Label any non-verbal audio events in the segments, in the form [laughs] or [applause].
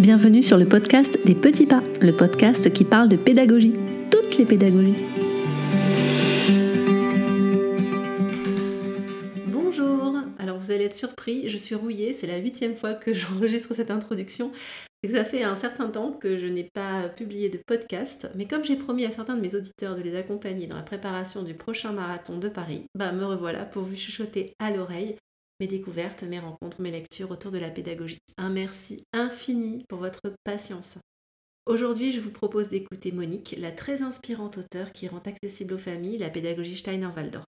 Bienvenue sur le podcast des petits pas, le podcast qui parle de pédagogie, toutes les pédagogies. Bonjour, alors vous allez être surpris, je suis rouillée, c'est la huitième fois que [laughs] j'enregistre cette introduction. Ça fait un certain temps que je n'ai pas publié de podcast, mais comme j'ai promis à certains de mes auditeurs de les accompagner dans la préparation du prochain marathon de Paris, bah me revoilà pour vous chuchoter à l'oreille mes découvertes, mes rencontres, mes lectures autour de la pédagogie. Un merci infini pour votre patience. Aujourd'hui, je vous propose d'écouter Monique, la très inspirante auteure qui rend accessible aux familles la pédagogie Steiner-Waldorf.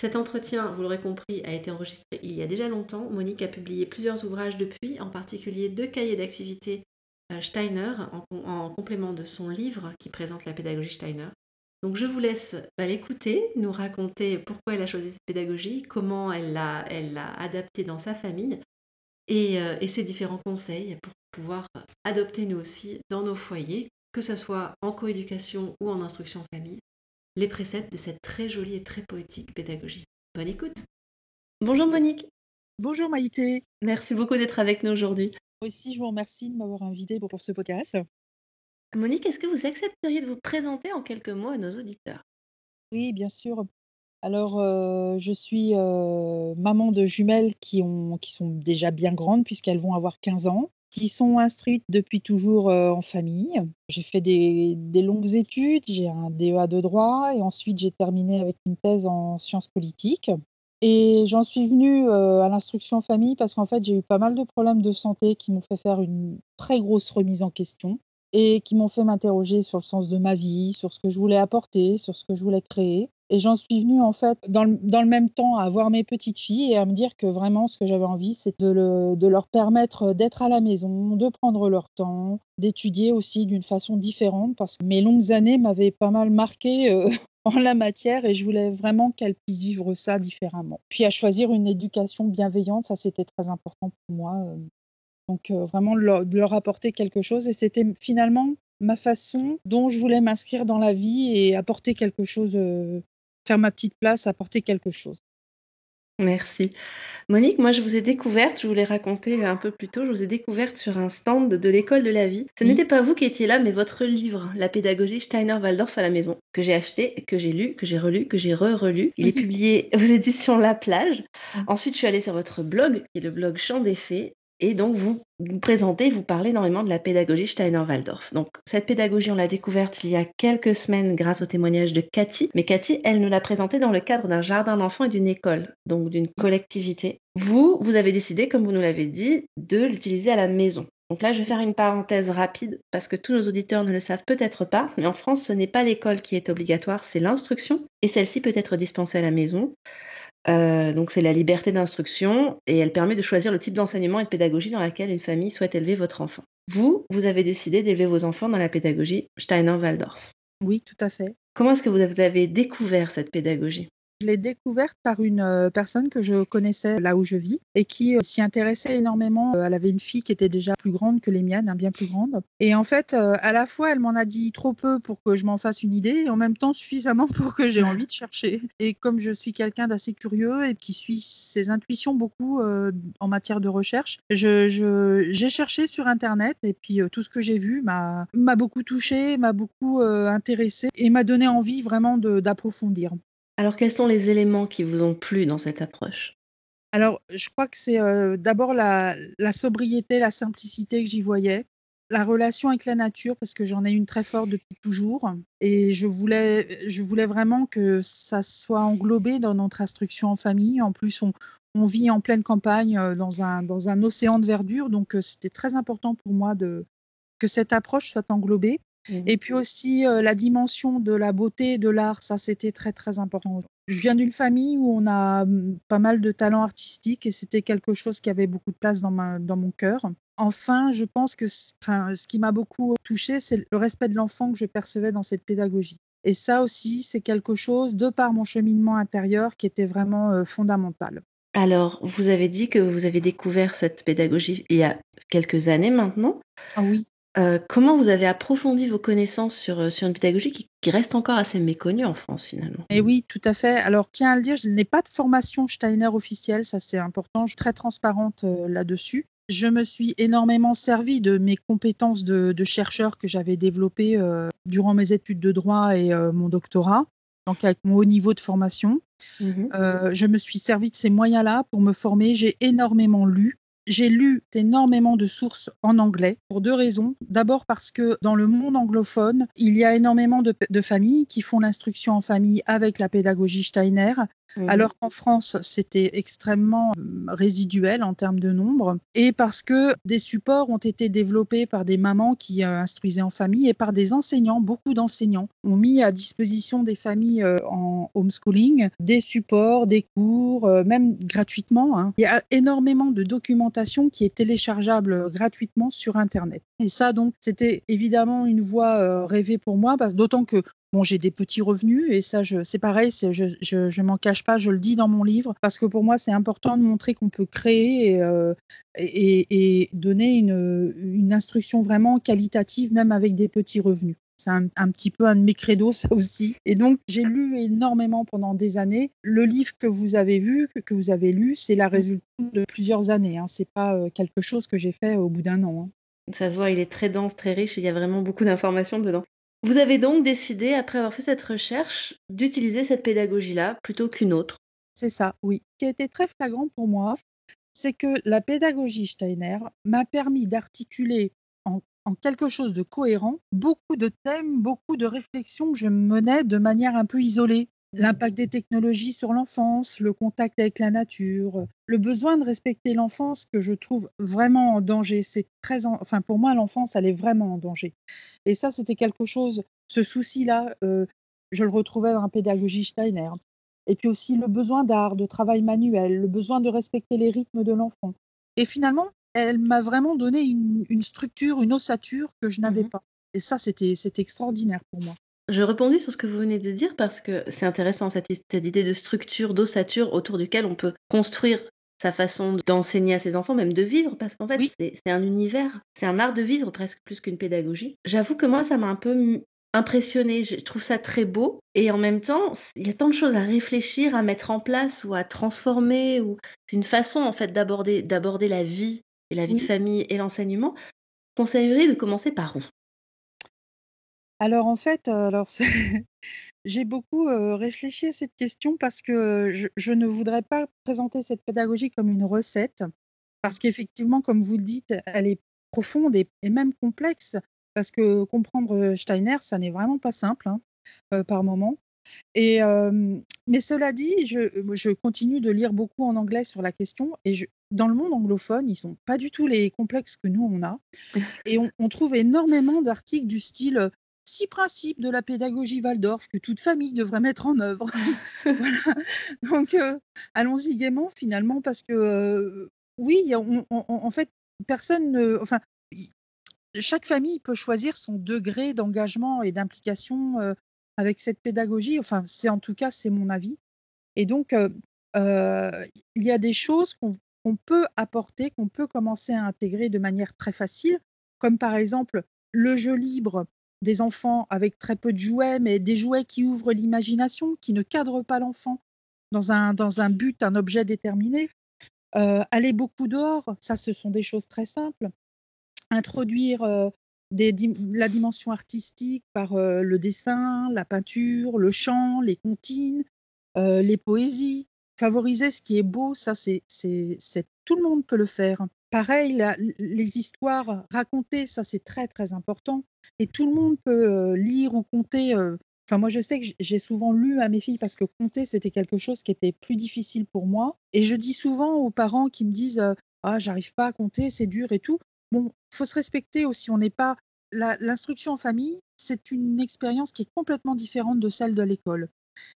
Cet entretien, vous l'aurez compris, a été enregistré il y a déjà longtemps. Monique a publié plusieurs ouvrages depuis, en particulier deux cahiers d'activité euh, Steiner en, complément de son livre qui présente la pédagogie Steiner. Donc je vous laisse bah, l'écouter, nous raconter pourquoi elle a choisi cette pédagogie, comment elle l'a elle adaptée dans sa famille euh, et, ses différents conseils pour pouvoir adopter nous aussi dans nos foyers, que ce soit en coéducation ou en instruction en famille, les préceptes de cette très jolie et très poétique pédagogie. Bonne écoute. Bonjour Monique. Bonjour Maïté. Merci beaucoup d'être avec nous aujourd'hui. Moi aussi, je vous remercie de m'avoir invité pour ce podcast. Monique, est-ce que vous accepteriez de vous présenter en quelques mots à nos auditeurs? Oui, bien sûr. Alors, euh, je suis euh, maman de jumelles qui, ont, qui sont déjà bien grandes puisqu'elles vont avoir 15 ans, qui sont instruites depuis toujours euh, en famille. J'ai fait des, des longues études, j'ai un DEA de droit et ensuite j'ai terminé avec une thèse en sciences politiques. Et j'en suis venue à l'instruction famille parce qu'en fait, j'ai eu pas mal de problèmes de santé qui m'ont fait faire une très grosse remise en question et qui m'ont fait m'interroger sur le sens de ma vie, sur ce que je voulais apporter, sur ce que je voulais créer. Et j'en suis venue en fait dans le, dans le, même temps à voir mes petites filles et à me dire que vraiment ce que j'avais envie, c'est de, le, de, leur permettre d'être à la maison, de prendre leur temps, d'étudier aussi d'une façon différente parce que mes longues années m'avaient pas mal marqué euh, [laughs] en la matière et je voulais vraiment qu'elles puissent vivre ça différemment. Puis à choisir une éducation bienveillante, ça c'était très important pour moi. Donc euh, vraiment de leur, apporter quelque chose. Et c'était finalement ma façon dont je voulais m'inscrire dans la vie et apporter quelque chose, euh, faire ma petite place, apporter quelque chose. Merci. Monique, moi je vous ai découverte, je vous l'ai raconté un peu plus tôt, je vous ai découverte sur un stand de l'école de la vie. Ce n'était pas vous qui étiez là, mais votre livre, La pédagogie Steiner-Waldorf à la maison, que j'ai acheté, que j'ai lu, que j'ai relu, que j'ai re-relu. Il est [laughs] publié aux éditions La Plage. Ensuite, je suis allée sur votre blog, qui est le blog Chant des Fées, et donc, vous, vous présentez, vous parlez énormément de la pédagogie Steiner-Waldorf. Donc, cette pédagogie, on l'a découverte il y a quelques semaines grâce au témoignage de Cathy. Mais Cathy, elle nous l'a présentée dans le cadre d'un jardin d'enfants et d'une école, donc d'une collectivité. Vous, vous avez décidé, comme vous nous l'avez dit, de l'utiliser à la maison. Donc là, je vais faire une parenthèse rapide parce que tous nos auditeurs ne le savent peut-être pas, mais en France, ce n'est pas l'école qui est obligatoire, c'est l'instruction. Et celle-ci peut être dispensée à la maison. Euh, donc c'est la liberté d'instruction et elle permet de choisir le type d'enseignement et de pédagogie dans laquelle une famille souhaite élever votre enfant. Vous, vous avez décidé d'élever vos enfants dans la pédagogie Steiner-Waldorf. Oui, tout à fait. Comment est-ce que vous avez découvert cette pédagogie? Je l'ai découverte par une euh, personne que je connaissais là où je vis et qui euh, s'y intéressait énormément. Euh, elle avait une fille qui était déjà plus grande que les miennes, hein, bien plus grande. Et en fait, à la fois, elle m'en a dit trop peu pour que je m'en fasse une idée et en même temps suffisamment [laughs] pour que j'ai envie de chercher. Et comme je suis quelqu'un d'assez curieux et qui suit ses intuitions beaucoup en matière de recherche, j'ai cherché sur Internet et puis tout ce que j'ai vu m'a beaucoup touché, m'a beaucoup intéressé et m'a donné envie vraiment d'approfondir. Alors, quels sont les éléments qui vous ont plu dans cette approche? Alors, je crois que c'est euh, d'abord la, sobriété, la simplicité que j'y voyais, la relation avec la nature, parce que j'en ai une très forte depuis toujours. Et je voulais, vraiment que ça soit englobé dans notre instruction en famille. En plus, on, vit en pleine campagne euh, dans un, océan de verdure, donc euh, c'était très important pour moi que cette approche soit englobée. Mmh. Et puis aussi la dimension de la beauté et de l'art, ça c'était très très important. Je viens d'une famille où on a mmh, pas mal de talents artistiques et c'était quelque chose qui avait beaucoup de place dans, ma, dans mon cœur. Enfin, je pense que enfin, ce qui m'a beaucoup touché, c'est le respect de l'enfant que je percevais dans cette pédagogie. Et ça aussi, c'est quelque chose, de par mon cheminement intérieur, qui était vraiment fondamental. Alors, vous avez dit que vous avez découvert cette pédagogie il y a quelques années maintenant. Ah oui. Euh, comment vous avez approfondi vos connaissances sur, euh, sur une pédagogie qui, reste encore assez méconnue en France finalement? Et oui, tout à fait. Alors, tiens à le dire, je n'ai pas de formation Steiner officielle, ça c'est important, je suis très transparente euh, là-dessus. je me suis énormément servi de mes compétences de, chercheur que j'avais développées durant mes études de droit et mon doctorat, donc avec mon haut niveau de formation. Mmh je me suis servi de ces moyens-là pour me former. J'ai énormément lu. J'ai lu énormément de sources en anglais pour deux raisons. D'abord parce que dans le monde anglophone, il y a énormément de, familles qui font l'instruction en famille avec la pédagogie Steiner, alors qu'en France, c'était extrêmement euh, résiduel en termes de nombre, et parce que des supports ont été développés par des mamans qui euh, instruisaient en famille et par des enseignants. Beaucoup d'enseignants ont mis à disposition des familles euh, en homeschooling des supports, des cours, même gratuitement. Hein. Il y a énormément de documentation qui est téléchargeable gratuitement sur Internet. Et ça, donc, c'était évidemment une voie rêvée pour moi, d'autant que Bon, j'ai des petits revenus et ça, c'est pareil, je, je, m'en cache pas, je le dis dans mon livre, parce que pour moi, c'est important de montrer qu'on peut créer et, euh, et, donner une, une, instruction vraiment qualitative, même avec des petits revenus. C'est un, petit peu un de mes credos, ça aussi. Et donc, j'ai lu énormément pendant des années. Le livre que vous avez vu, que, vous avez lu, c'est la résultante de plusieurs années. Hein. Ce n'est pas euh, quelque chose que j'ai fait au bout d'un an. Hein. Ça se voit, il est très dense, très riche, et il y a vraiment beaucoup d'informations dedans. Vous avez donc décidé, après avoir fait cette recherche, d'utiliser cette pédagogie-là plutôt qu'une autre? C'est ça, oui. Ce qui a été très flagrant pour moi, c'est que la pédagogie Steiner m'a permis d'articuler en quelque chose de cohérent, beaucoup de thèmes, beaucoup de réflexions que je menais de manière un peu isolée. L'impact des technologies sur l'enfance, le contact avec la nature, le besoin de respecter l'enfance que je trouve vraiment en danger. C'est très, enfin pour moi l'enfance elle est vraiment en danger. Et ça c'était quelque chose, ce souci-là, euh, je le retrouvais dans la pédagogie Steiner. Et puis aussi le besoin d'art, de travail manuel, le besoin de respecter les rythmes de l'enfant. Et finalement, elle m'a vraiment donné une, structure, une ossature que je n'avais mmh pas. Et ça, c'était extraordinaire pour moi. Je répondis sur ce que vous venez de dire parce que c'est intéressant cette, idée de structure, d'ossature autour duquel on peut construire sa façon d'enseigner à ses enfants, même de vivre, parce qu'en fait, c'est un univers, c'est un art de vivre presque plus qu'une pédagogie. J'avoue que moi, ça m'a un peu impressionnée, je trouve ça très beau, et en même temps, il y a tant de choses à réfléchir, à mettre en place ou à transformer, ou c'est une façon en fait d'aborder la vie et la vie de famille et l'enseignement, conseillerais de commencer par où Alors en fait, alors [laughs] j'ai beaucoup réfléchi à cette question parce que je, ne voudrais pas présenter cette pédagogie comme une recette, parce qu'effectivement, comme vous le dites, elle est profonde et, même complexe, parce que comprendre Steiner, ça n'est vraiment pas simple hein, par moment. Et, mais cela dit, je, continue de lire beaucoup en anglais sur la question et dans le monde anglophone, ils sont pas du tout les complexes que nous on a. Et on, trouve énormément d'articles du style six principes de la pédagogie Waldorf que toute famille devrait mettre en œuvre. [laughs] Donc allons-y gaiement finalement parce que oui, en fait, personne ne, enfin, chaque famille peut choisir son degré d'engagement et d'implication avec cette pédagogie. Enfin, c'est en tout cas, c'est mon avis. Et donc, il y a des choses qu'on qu'on peut apporter, qu'on peut commencer à intégrer de manière très facile, comme par exemple le jeu libre des enfants avec très peu de jouets, mais des jouets qui ouvrent l'imagination, qui ne cadrent pas l'enfant dans un, dans un but, un objet déterminé. Euh, aller beaucoup dehors, ça ce sont des choses très simples. Introduire euh, la dimension artistique par euh, le dessin, la peinture, le chant, les comptines, les poésies, favoriser ce qui est beau, ça, c'est, tout le monde peut le faire. Pareil, les histoires racontées, ça, c'est très, très important. Et tout le monde peut euh, lire ou compter. Euh, enfin, moi, je sais que j'ai souvent lu à mes filles parce que compter, c'était quelque chose qui était plus difficile pour moi. Et je dis souvent aux parents qui me disent euh, Ah, j'arrive pas à compter, c'est dur et tout. Bon, faut se respecter aussi. On n'est pas. L'instruction en famille, c'est une expérience qui est complètement différente de celle de l'école.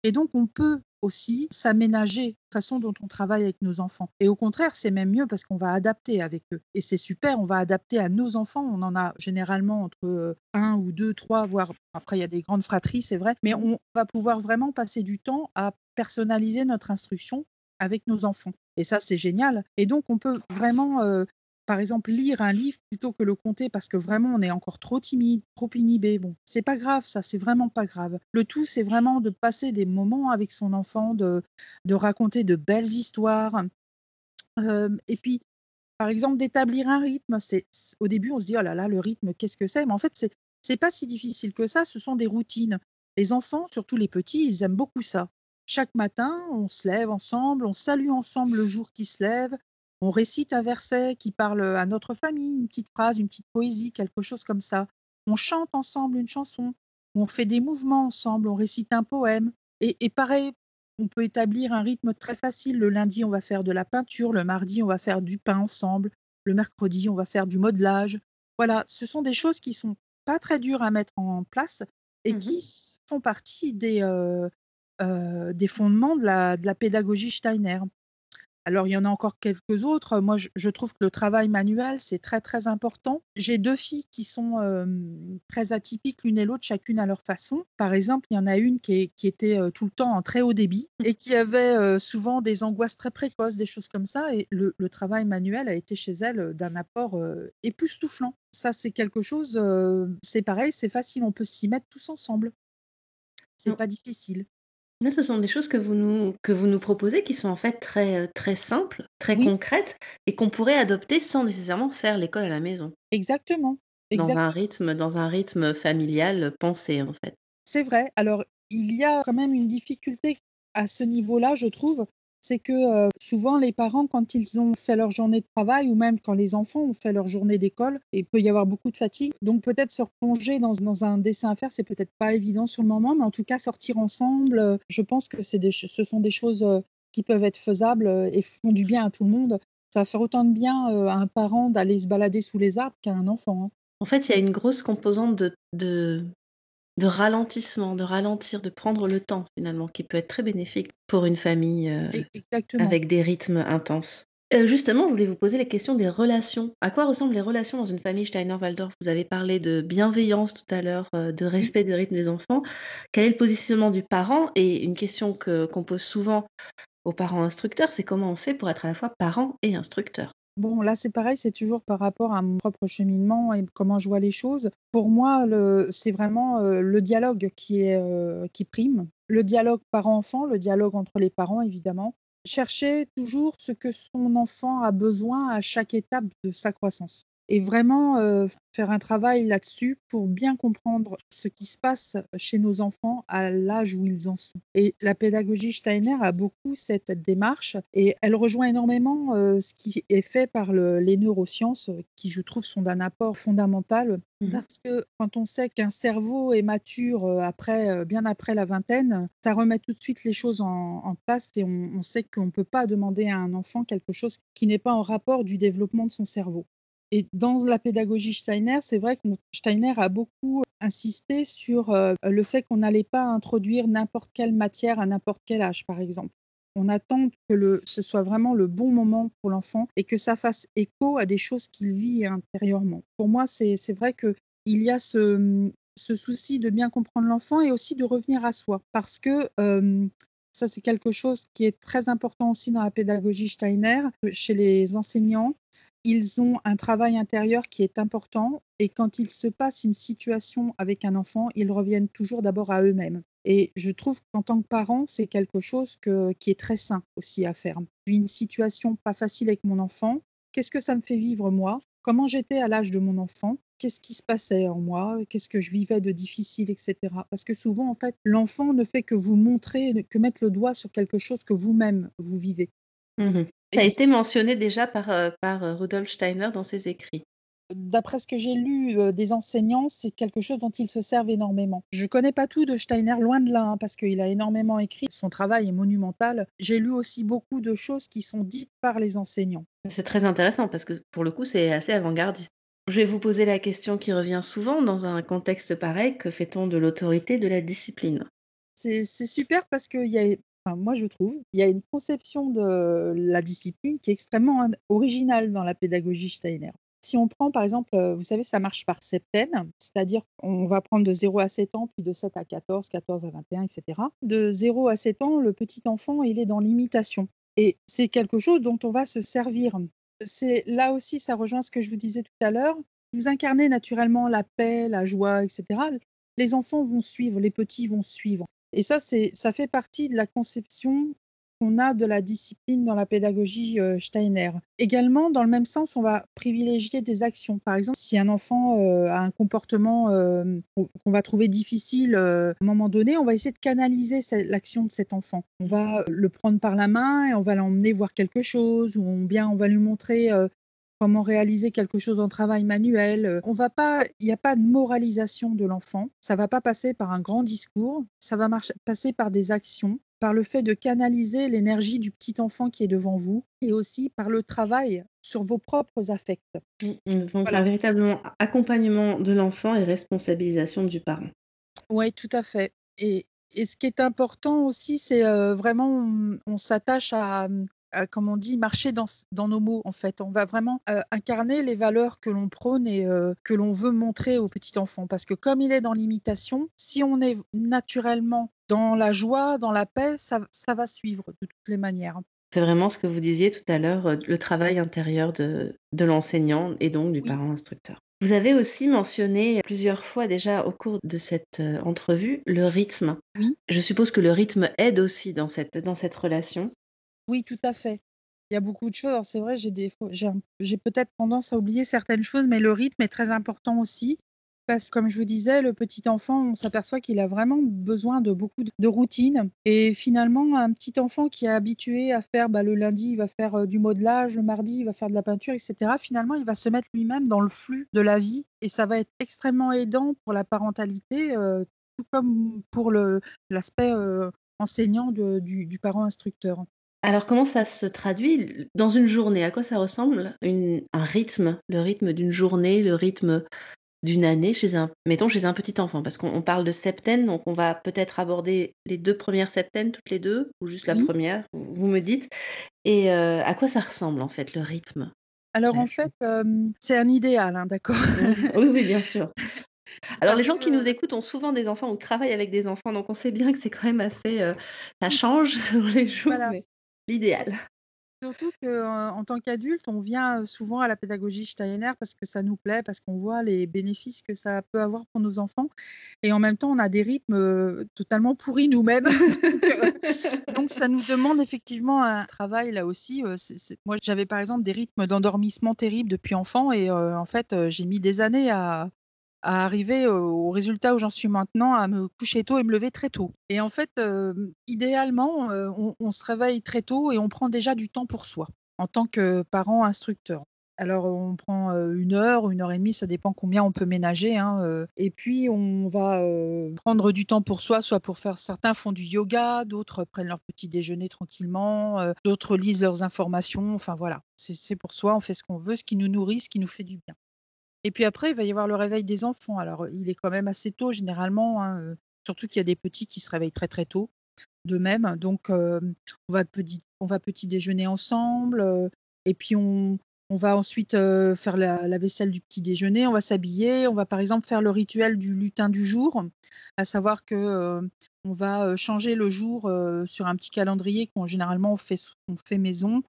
Et donc, on peut aussi s'aménager la façon dont on travaille avec nos enfants. Et au contraire, c'est même mieux parce qu'on va adapter avec eux. Et c'est super, on va adapter à nos enfants. On en a généralement entre euh, un ou deux, trois, voire après il y a des grandes fratries, c'est vrai. Mais on va pouvoir vraiment passer du temps à personnaliser notre instruction avec nos enfants. Et ça, c'est génial. Et donc, on peut vraiment euh, par exemple, lire un livre plutôt que le compter parce que vraiment on est encore trop timide, trop inhibé. Bon, c'est pas grave, ça, c'est vraiment pas grave. Le tout, c'est vraiment de passer des moments avec son enfant, de, raconter de belles histoires. et puis, Par exemple, d'établir un rythme. C'est au début, on se dit: «Oh là là, le rythme, qu'est-ce que c'est?» mais en fait, c'est pas si difficile que ça, ce sont des routines. Les enfants, surtout les petits, ils aiment beaucoup ça. Chaque matin, on se lève ensemble, on salue ensemble le jour qui se lève, on récite un verset qui parle, à notre famille, une petite phrase, une petite poésie, quelque chose comme ça. On chante ensemble une chanson, on fait des mouvements ensemble, on récite un poème et et pareil, on peut établir un rythme très facile. Le lundi, on va faire de la peinture, le mardi, on va faire du pain ensemble, le mercredi, on va faire du modelage. Voilà, ce sont des choses qui sont pas très dures à mettre en place et Mmh qui font partie des, heu heu, des fondements de la de la pédagogie Steiner. Alors, il y en a encore quelques autres. Moi, je je trouve que le travail manuel, c'est très, très important. J'ai 2 filles qui sont, très atypiques l'une et l'autre, chacune à leur façon. Par exemple, il y en a une qui est qui était, tout le temps en très haut débit et qui avait, souvent des angoisses très précoces, des choses comme ça et le le travail manuel a été chez elle, d'un apport, époustouflant. Ça, c'est quelque chose, c'est pareil, c'est facile, on peut s'y mettre tous ensemble. C'est Non. pas difficile. Là, ce sont des choses que vous nous que vous nous proposez qui sont en fait très, heu, très simples, très Oui, concrètes et qu'on pourrait adopter sans nécessairement faire l'école à la maison. exactement, Dans un rythme dans un rythme familial, pensé, en fait. C'est vrai. Alors, il y a quand même une difficulté à ce niveau-là, je trouve. C'est que, heu, souvent les parents, quand ils ont fait leur journée de travail ou même quand les enfants ont fait leur journée d'école, il peut y avoir beaucoup de fatigue. Donc peut-être se replonger dans un dessin à faire, c'est peut-être pas évident sur le moment, mais en tout cas sortir ensemble, heu, je pense que ce sont des choses, heu, qui peuvent être faisables, et font du bien à tout le monde. Ça va faire autant de bien, à un parent d'aller se balader sous les arbres qu'à un enfant, hein. En fait, il y a une grosse composante de de ralentissement, de ralentir, de prendre le temps finalement, qui peut être très bénéfique pour une famille, E exactement. avec des rythmes intenses. Heu, justement, je voulais vous poser la question des relations. À quoi ressemblent les relations dans une famille Steiner-Waldorf? Vous avez parlé de bienveillance tout à l'heure, heu, de respect des rythmes des enfants. Quel est le positionnement du parent? Et une question que qu'on pose souvent aux parents instructeurs, c'est comment on fait pour être à la fois parent et instructeur? Bon, là, c'est pareil, c'est toujours par rapport à mon propre cheminement et comment je vois les choses. Pour moi, c'est vraiment, heu, le dialogue qui heu, qui prime. Le dialogue parent-enfant, le dialogue entre les parents, évidemment. Chercher toujours ce que son enfant a besoin à chaque étape de sa croissance et vraiment, heu, faire un travail là-dessus pour bien comprendre ce qui se passe chez nos enfants à l'âge où ils en sont et la pédagogie Steiner a beaucoup cette démarche et elle rejoint énormément, heu, ce qui est fait par le les neurosciences, heu, qui je trouve sont d'un apport fondamental. Mmh Parce que quand on sait qu'un cerveau est mature, après, bien après la vingtaine, ça remet tout de suite les choses en en place et on on sait qu'on ne peut pas demander à un enfant quelque chose qui n'est pas en rapport du développement de son cerveau. Et dans la pédagogie Steiner, c'est vrai que Steiner a beaucoup insisté sur, heu, le fait qu'on n'allait pas introduire n'importe quelle matière à n'importe quel âge, par exemple. On attend que ce soit vraiment le bon moment pour l'enfant et que ça fasse écho à des choses qu'il vit intérieurement. Pour moi, c'est vrai qu'il y a ce, souci de bien comprendre l'enfant et aussi de revenir à soi. Parce que, hem, ça, c'est quelque chose qui est très important aussi dans la pédagogie Steiner, chez les enseignants. Ils ont un travail intérieur qui est important et quand il se passe une situation avec un enfant, ils reviennent toujours d'abord à eux-mêmes et je trouve qu'en tant que parent, c'est quelque chose qui est très sain aussi à faire. Une situation pas facile avec mon enfant, qu'est-ce que ça me fait vivre moi? Comment j'étais à l'âge de mon enfant? Qu'est-ce qui se passait en moi? Qu'est-ce que je vivais de difficile et cetera? Parce que souvent, en fait, l'enfant ne fait que vous montrer, que mettre le doigt sur quelque chose que vous-même, vous vivez Mmh Ça a été mentionné déjà par, heu, par, heu, Rudolf Steiner dans ses écrits. D'après ce que j'ai lu, heu, des enseignants, c'est quelque chose dont ils se servent énormément. Je connais pas tout de Steiner, loin de là, hein, parce qu'il a énormément écrit. Son travail est monumental. J'ai lu aussi beaucoup de choses qui sont dites par les enseignants. C'est très intéressant parce que pour le coup, c'est assez avant-gardiste. Je vais vous poser la question qui revient souvent dans un contexte pareil, que fait-on de l'autorité, de la discipline? C'est super parce enfin moi je trouve, il y a une conception de la discipline qui est extrêmement in originale dans la pédagogie Steiner. Si on prend par exemple, heu, vous savez ça marche par septaine, c'est-à-dire on va prendre de 0 à 7 ans, puis de 7 à 14, 14 à 21 et cetera. De 0 à 7 ans, le petit enfant, il est dans l'imitation et c'est quelque chose dont on va se servir. C'est là aussi ça rejoint ce que je vous disais tout à l'heure, vous incarnez naturellement la paix, la joie et cetera. Les enfants vont suivre, les petits vont suivre. Et ça, c'est ça fait partie de la conception qu'on a de la discipline dans la pédagogie euh, Steiner. Également, dans le même sens, on va privilégier des actions. Par exemple, si un enfant euh, a un comportement qu'on va trouver difficile à un moment donné, on va essayer de canaliser l'action de cet enfant. On va le prendre par la main et on va l'emmener voir quelque chose, ou bien on va lui montrer comment réaliser quelque chose en travail manuel. Euh, on va pas, il n'y a pas de moralisation de l'enfant. Ça va pas passer par un grand discours. Ça va passer par des actions, par le fait de canaliser l'énergie du petit enfant qui est devant vous, et aussi par le travail sur vos propres affects. Mmh, mmh. Donc un véritable accompagnement de l'enfant et responsabilisation du parent. Oui, tout à fait. Et, ce qui est important aussi, c'est euh, vraiment, on s'attache à, comme on dit, marcher dans, nos mots, en fait. On va vraiment incarner les valeurs que l'on prône et que l'on veut montrer au petit enfant. Parce que comme il est dans l'imitation, si on est naturellement dans la joie, dans la paix, ça, va suivre de toutes les manières. C'est vraiment ce que vous disiez tout à l'heure, le travail intérieur de, l'enseignant et donc du parent instructeur. Vous avez aussi mentionné plusieurs fois déjà au cours de cette entrevue le rythme. Oui. Je suppose que le rythme aide aussi dans cette, dans cette relation. Oui, tout à fait. Il y a beaucoup de choses. c'est vrai, j'ai peut-être tendance à oublier certaines choses, mais le rythme est très important aussi. Parce que comme je vous disais, le petit enfant, on s'aperçoit qu'il a vraiment besoin de beaucoup de routine. Et finalement, un petit enfant qui est habitué à faire, bah, le lundi, il va faire euh, du modelage, le mardi, il va faire de la peinture, etc. Finalement, il va se mettre lui-même dans le flux de la vie et ça va être extrêmement aidant pour la parentalité, euh, tout comme pour l'aspect euh, enseignant du parent instructeur. Alors comment ça se traduit? Dans une journée? À quoi ça ressemble? Un rythme, le rythme d'une journée, le rythme d'une année chez un mettons chez un petit enfant? Parce qu'on parle de septaine, donc on va peut-être aborder les deux premières septaines toutes les deux ou juste la première, vous me dites et euh, à quoi ça ressemble en fait le rythme? Alors en fait, c'est un idéal, hein, d'accord? Oui, oui, bien sûr. [laughs] Alors les gens qui nous écoutent ont souvent des enfants ou travaillent avec des enfants, donc on sait bien que c'est quand même assez, euh, ça change [laughs] sur les jours, l'idéal. Surtout qu'en tant qu'adulte, on vient souvent à la pédagogie Steiner parce que ça nous plaît, parce qu'on voit les bénéfices que ça peut avoir pour nos enfants. Et en même temps, on a des rythmes totalement pourris nous-mêmes. [laughs] donc, ça nous demande effectivement un travail là aussi. Moi, j'avais par exemple des rythmes d'endormissement terribles depuis enfant et en fait, j'ai mis des années à, à arriver au résultat où j'en suis maintenant, à me coucher tôt et me lever très tôt. Et en fait, idéalement, on, se réveille très tôt et on prend déjà du temps pour soi en tant que parent instructeur. Alors, on prend une heure une heure et demie, ça dépend combien on peut ménager. Hein, et puis, on va prendre du temps pour soi, soit pour faire certains font du yoga, d'autres prennent leur petit déjeuner tranquillement, d'autres lisent leurs informations. Enfin, voilà, c'est pour soi, on fait ce qu'on veut, ce qui nous nourrit, ce qui nous fait du bien. Et puis après, il va y avoir le réveil des enfants. Alors, il est quand même assez tôt généralement, hein, surtout qu'il y a des petits qui se réveillent très très tôt de même. Donc, on, va petit, on va petit déjeuner ensemble, et puis on, on va ensuite faire la, vaisselle du petit déjeuner, on va s'habiller, on va par exemple faire le rituel du lutin du jour, à savoir que on va changer le jour sur un petit calendrier qu'on généralement on fait, on fait maison,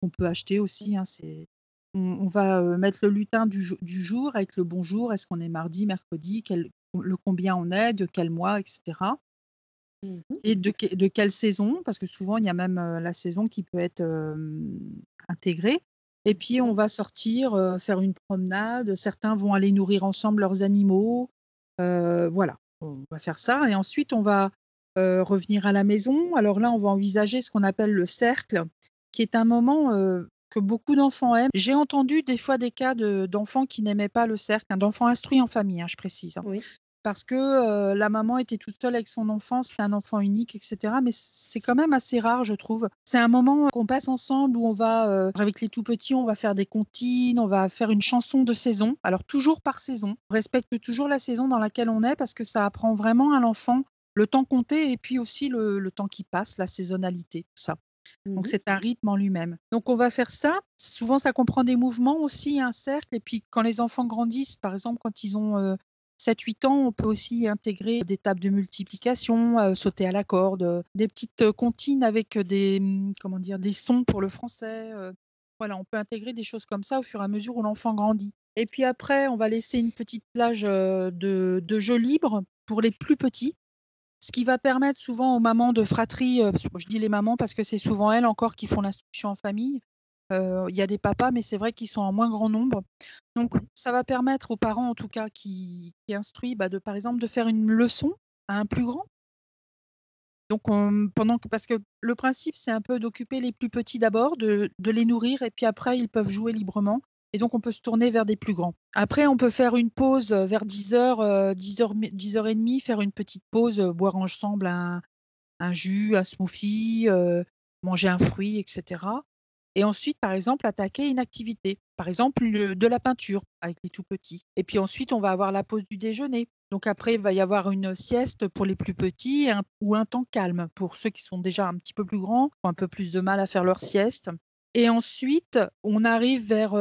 qu'on peut acheter aussi. Hein, c'est on, va mettre le lutin du, jour avec le bonjour. Est-ce qu'on est mardi, mercredi, le combien on est, de quel mois, etc. Mmh Et de, quelle saison, parce que souvent il y a même la saison qui peut être intégrée. Et puis on va sortir, faire une promenade. Certains vont aller nourrir ensemble leurs animaux. voilà, on va faire ça. Et ensuite on va revenir à la maison. Alors là, on va envisager ce qu'on appelle le cercle, qui est un moment que beaucoup d'enfants aiment. J'ai entendu des fois des cas d'enfants qui n'aimaient pas le cercle, hein, d'enfants instruits en famille, hein, je précise. Hein. Oui. Parce que la maman était toute seule avec son enfant, c'était un enfant unique, etc. Mais c'est quand même assez rare, je trouve. C'est un moment qu'on passe ensemble où on va, avec les tout petits, on va faire des comptines, on va faire une chanson de saison. Alors toujours par saison. On respecte toujours la saison dans laquelle on est parce que ça apprend vraiment à l'enfant le temps compté et puis aussi le temps qui passe, la saisonnalité, tout ça. Donc mmh c'est un rythme en lui-même. Donc on va faire ça. Souvent ça comprend des mouvements aussi, un cercle. Et puis quand les enfants grandissent, par exemple quand ils ont 7-8 ans, on peut aussi intégrer des tables de multiplication, sauter à la corde, des petites comptines avec des, mmh, comment dire, des sons pour le français. voilà, on peut intégrer des choses comme ça au fur et à mesure où l'enfant grandit. Et puis après, on va laisser une petite plage de, de jeux libres pour les plus petits. Ce qui va permettre souvent aux mamans de fratrie, je dis les mamans parce que c'est souvent elles encore qui font l'instruction en famille. Il y a des papas, mais c'est vrai qu'ils sont en moins grand nombre. Donc, ça va permettre aux parents, en tout cas, qui, instruisent, bah, de, par exemple, de faire une leçon à un plus grand. Donc, pendant que, parce que le principe, c'est un peu d'occuper les plus petits d'abord, de, les nourrir, et puis après, ils peuvent jouer librement. Et donc, on peut se tourner vers des plus grands. Après, on peut faire une pause vers 10h, 10h, 10h30, faire une petite pause, boire ensemble un, un jus, un smoothie, manger un fruit, etc. Et ensuite, par exemple, attaquer une activité. Par exemple, de la peinture avec les tout petits. Et puis ensuite, on va avoir la pause du déjeuner. Donc après, il va y avoir une sieste pour les plus petits ou un temps calme pour ceux qui sont déjà un petit peu plus grands, qui ont un peu plus de mal à faire leur sieste. Et ensuite, on arrive vers